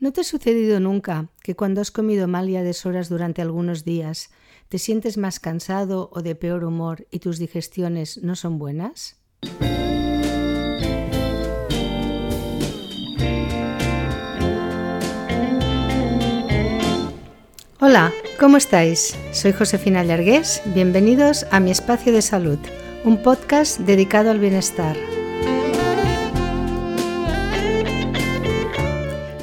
¿No te ha sucedido nunca que cuando has comido mal y a deshoras durante algunos días te sientes más cansado o de peor humor y tus digestiones no son buenas? Hola, ¿cómo estáis? Soy Josefina Llargués. Bienvenidos a mi espacio de salud, un podcast dedicado al bienestar.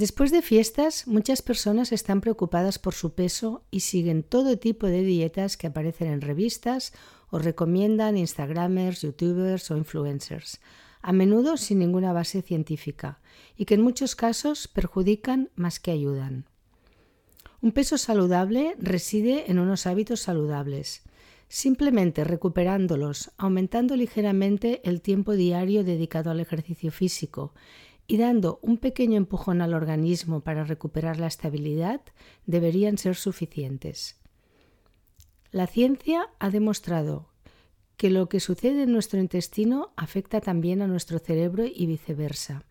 Después de fiestas, muchas personas están preocupadas por su peso y siguen todo tipo de dietas que aparecen en revistas o recomiendan Instagramers, YouTubers o influencers, a menudo sin ninguna base científica, y que en muchos casos perjudican más que ayudan. Un peso saludable reside en unos hábitos saludables. Simplemente recuperándolos, aumentando ligeramente el tiempo diario dedicado al ejercicio físico y dando un pequeño empujón al organismo para recuperar la estabilidad deberían ser suficientes. La ciencia ha demostrado que lo que sucede en nuestro intestino afecta también a nuestro cerebro y viceversa.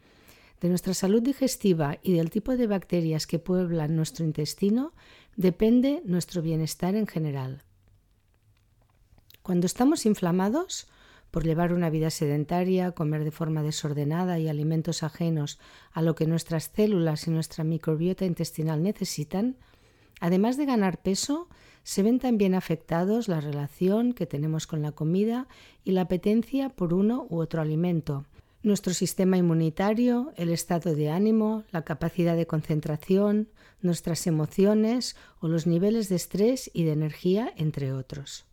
De nuestra salud digestiva y del tipo de bacterias que pueblan nuestro intestino depende nuestro bienestar en general. Cuando estamos inflamados, por llevar una vida sedentaria, comer de forma desordenada y alimentos ajenos a lo que nuestras células y nuestra microbiota intestinal necesitan, además de ganar peso, se ven también afectados la relación que tenemos con la comida y la apetencia por uno u otro alimento, nuestro sistema inmunitario, el estado de ánimo, la capacidad de concentración, nuestras emociones o los niveles de estrés y de energía, entre otros.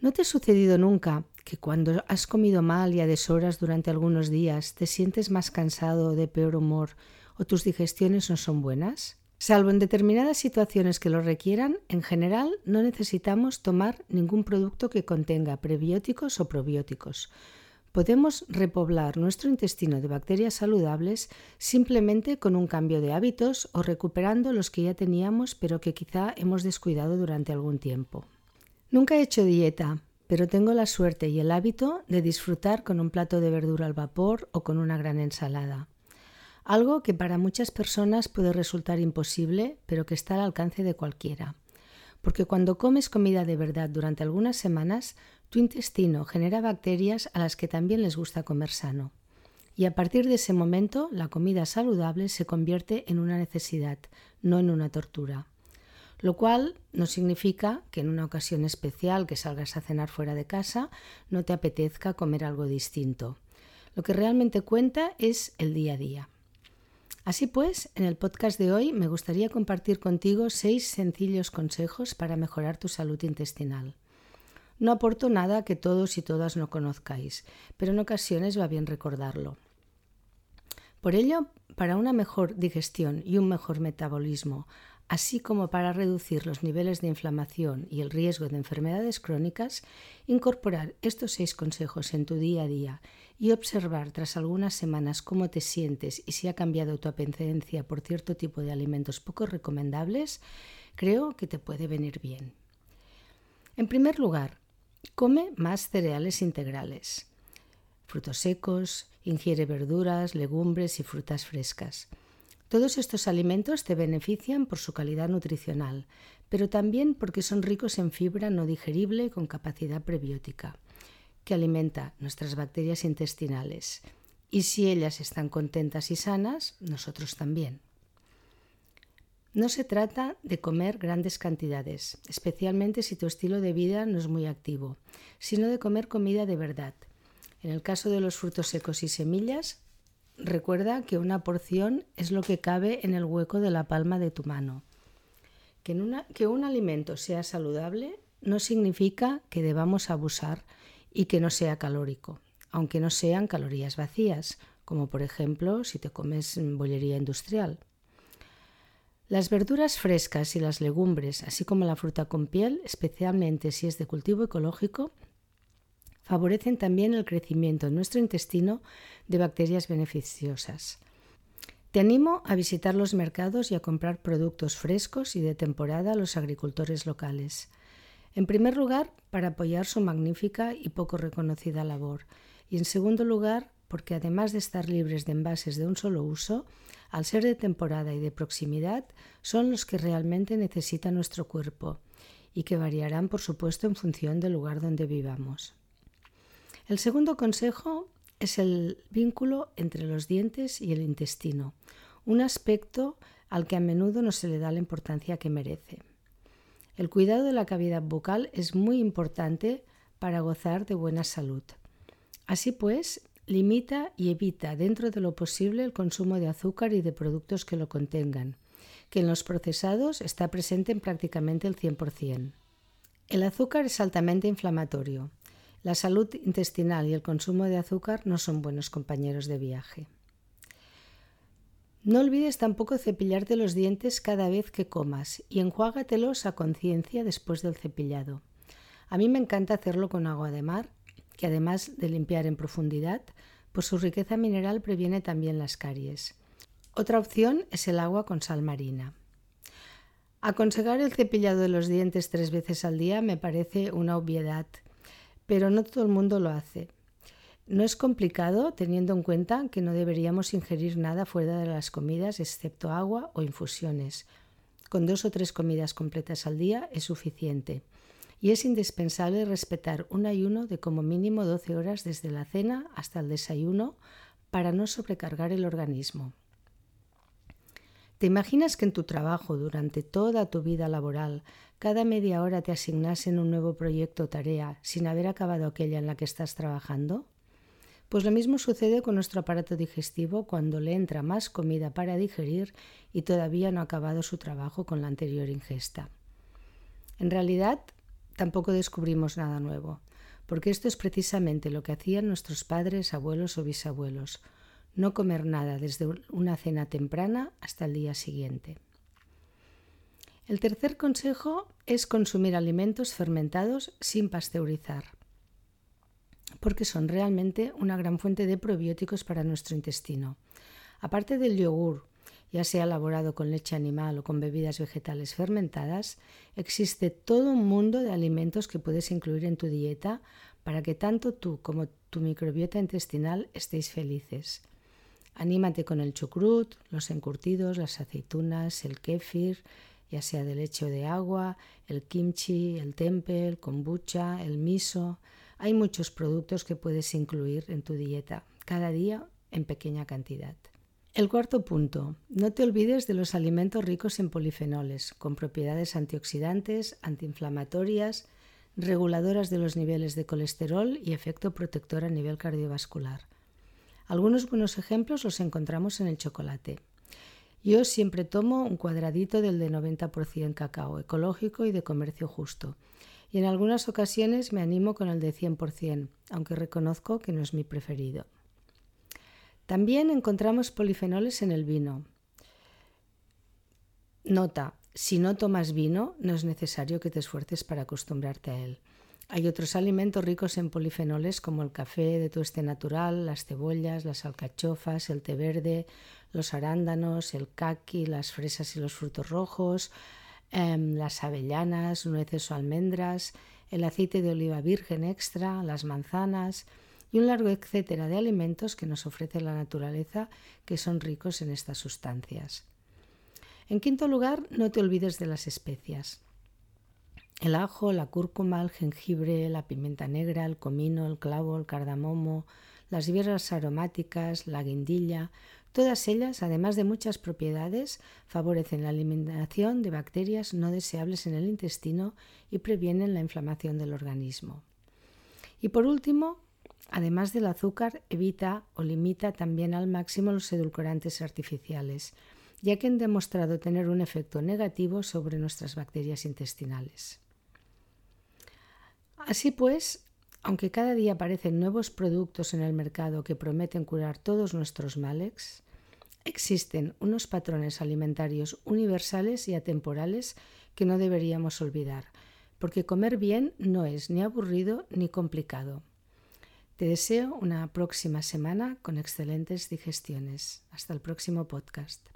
¿No te ha sucedido nunca que cuando has comido mal y a deshoras durante algunos días te sientes más cansado de peor humor o tus digestiones no son buenas? Salvo en determinadas situaciones que lo requieran, en general no necesitamos tomar ningún producto que contenga prebióticos o probióticos. Podemos repoblar nuestro intestino de bacterias saludables simplemente con un cambio de hábitos o recuperando los que ya teníamos pero que quizá hemos descuidado durante algún tiempo. Nunca he hecho dieta, pero tengo la suerte y el hábito de disfrutar con un plato de verdura al vapor o con una gran ensalada. Algo que para muchas personas puede resultar imposible, pero que está al alcance de cualquiera. Porque cuando comes comida de verdad durante algunas semanas, tu intestino genera bacterias a las que también les gusta comer sano. Y a partir de ese momento, la comida saludable se convierte en una necesidad, no en una tortura lo cual no significa que en una ocasión especial que salgas a cenar fuera de casa no te apetezca comer algo distinto. Lo que realmente cuenta es el día a día. Así pues, en el podcast de hoy me gustaría compartir contigo seis sencillos consejos para mejorar tu salud intestinal. No aporto nada que todos y todas no conozcáis, pero en ocasiones va bien recordarlo. Por ello, para una mejor digestión y un mejor metabolismo, así como para reducir los niveles de inflamación y el riesgo de enfermedades crónicas, incorporar estos seis consejos en tu día a día y observar tras algunas semanas cómo te sientes y si ha cambiado tu apetencia por cierto tipo de alimentos poco recomendables, creo que te puede venir bien. En primer lugar, come más cereales integrales, frutos secos, ingiere verduras, legumbres y frutas frescas. Todos estos alimentos te benefician por su calidad nutricional, pero también porque son ricos en fibra no digerible con capacidad prebiótica, que alimenta nuestras bacterias intestinales. Y si ellas están contentas y sanas, nosotros también. No se trata de comer grandes cantidades, especialmente si tu estilo de vida no es muy activo, sino de comer comida de verdad. En el caso de los frutos secos y semillas, Recuerda que una porción es lo que cabe en el hueco de la palma de tu mano. Que, un alimento sea saludable no significa que debamos abusar y que no sea calórico, aunque no sean calorías vacías, como por ejemplo si te comes bollería industrial. Las verduras frescas y las legumbres, así como la fruta con piel, especialmente si es de cultivo ecológico, favorecen también el crecimiento en nuestro intestino de bacterias beneficiosas. Te animo a visitar los mercados y a comprar productos frescos y de temporada a los agricultores locales. En primer lugar, para apoyar su magnífica y poco reconocida labor. Y en segundo lugar, porque además de estar libres de envases de un solo uso, al ser de temporada y de proximidad, son los que realmente necesita nuestro cuerpo y que variarán, por supuesto, en función del lugar donde vivamos. El segundo consejo es el vínculo entre los dientes y el intestino, un aspecto al que a menudo no se le da la importancia que merece. El cuidado de la cavidad bucal es muy importante para gozar de buena salud. Así pues, Limita y evita dentro de lo posible el consumo de azúcar y de productos que lo contengan, que en los procesados está presente en prácticamente el 100%. El azúcar es altamente inflamatorio. La salud intestinal y el consumo de azúcar no son buenos compañeros de viaje. No olvides tampoco cepillarte los dientes cada vez que comas y enjuágatelos a conciencia después del cepillado. A mí me encanta hacerlo con agua de mar que además de limpiar en profundidad, por su riqueza mineral previene también las caries. Otra opción es el agua con sal marina. Aconsejar el cepillado de los dientes tres veces al día me parece una obviedad, pero no todo el mundo lo hace. No es complicado teniendo en cuenta que no deberíamos ingerir nada fuera de las comidas excepto agua o infusiones. Con dos o tres comidas completas al día es suficiente y es indispensable respetar un ayuno de como mínimo 12 horas desde la cena hasta el desayuno para no sobrecargar el organismo. ¿Te imaginas que en tu trabajo durante toda tu vida laboral cada media hora te asignasen un nuevo proyecto o tarea sin haber acabado aquella en la que estás trabajando? Pues lo mismo sucede con nuestro aparato digestivo cuando le entra más comida para digerir y todavía no ha acabado su trabajo con la anterior ingesta. En realidad, tampoco descubrimos nada nuevo, porque esto es precisamente lo que hacían nuestros padres, abuelos o bisabuelos, no comer nada desde una cena temprana hasta el día siguiente. El tercer consejo es consumir alimentos fermentados sin pasteurizar, porque son realmente una gran fuente de probióticos para nuestro intestino. Aparte del yogur, ya sea elaborado con leche animal o con bebidas vegetales fermentadas, existe todo un mundo de alimentos que puedes incluir en tu dieta para que tanto tú como tu microbiota intestinal estéis felices. Anímate con el chucrut, los encurtidos, las aceitunas, el kéfir, ya sea de leche o de agua, el kimchi, el tempe, el kombucha, el miso. Hay muchos productos que puedes incluir en tu dieta, cada día en pequeña cantidad. El cuarto punto, no te olvides de los alimentos ricos en polifenoles, con propiedades antioxidantes, antiinflamatorias, reguladoras de los niveles de colesterol y efecto protector a nivel cardiovascular. Algunos buenos ejemplos los encontramos en el chocolate. Yo siempre tomo un cuadradito del de 90% cacao, ecológico y de comercio justo. Y en algunas ocasiones me animo con el de 100%, aunque reconozco que no es mi preferido. También encontramos polifenoles en el vino. Nota, si no tomas vino, no es necesario que te esfuerces para acostumbrarte a él. Hay otros alimentos ricos en polifenoles como el café de tueste natural, las cebollas, las alcachofas, el té verde, los arándanos, el caqui, las fresas y los frutos rojos, em, las avellanas, nueces o almendras, el aceite de oliva virgen extra, las manzanas, y un largo etcétera de alimentos que nos ofrece la naturaleza que son ricos en estas sustancias. En quinto lugar, no te olvides de las especias. El ajo, la cúrcuma, el jengibre, la pimienta negra, el comino, el clavo, el cardamomo, las hierbas aromáticas, la guindilla, todas ellas, además de muchas propiedades, favorecen la eliminación de bacterias no deseables en el intestino y previenen la inflamación del organismo. Y por último, Además del azúcar, evita o limita también al máximo los edulcorantes artificiales, ya que han demostrado tener un efecto negativo sobre nuestras bacterias intestinales. Así pues, aunque cada día aparecen nuevos productos en el mercado que prometen curar todos nuestros males, Existen unos patrones alimentarios universales y atemporales que no deberíamos olvidar, porque comer bien no es ni aburrido ni complicado. Te deseo una próxima semana con excelentes digestiones. Hasta el próximo podcast.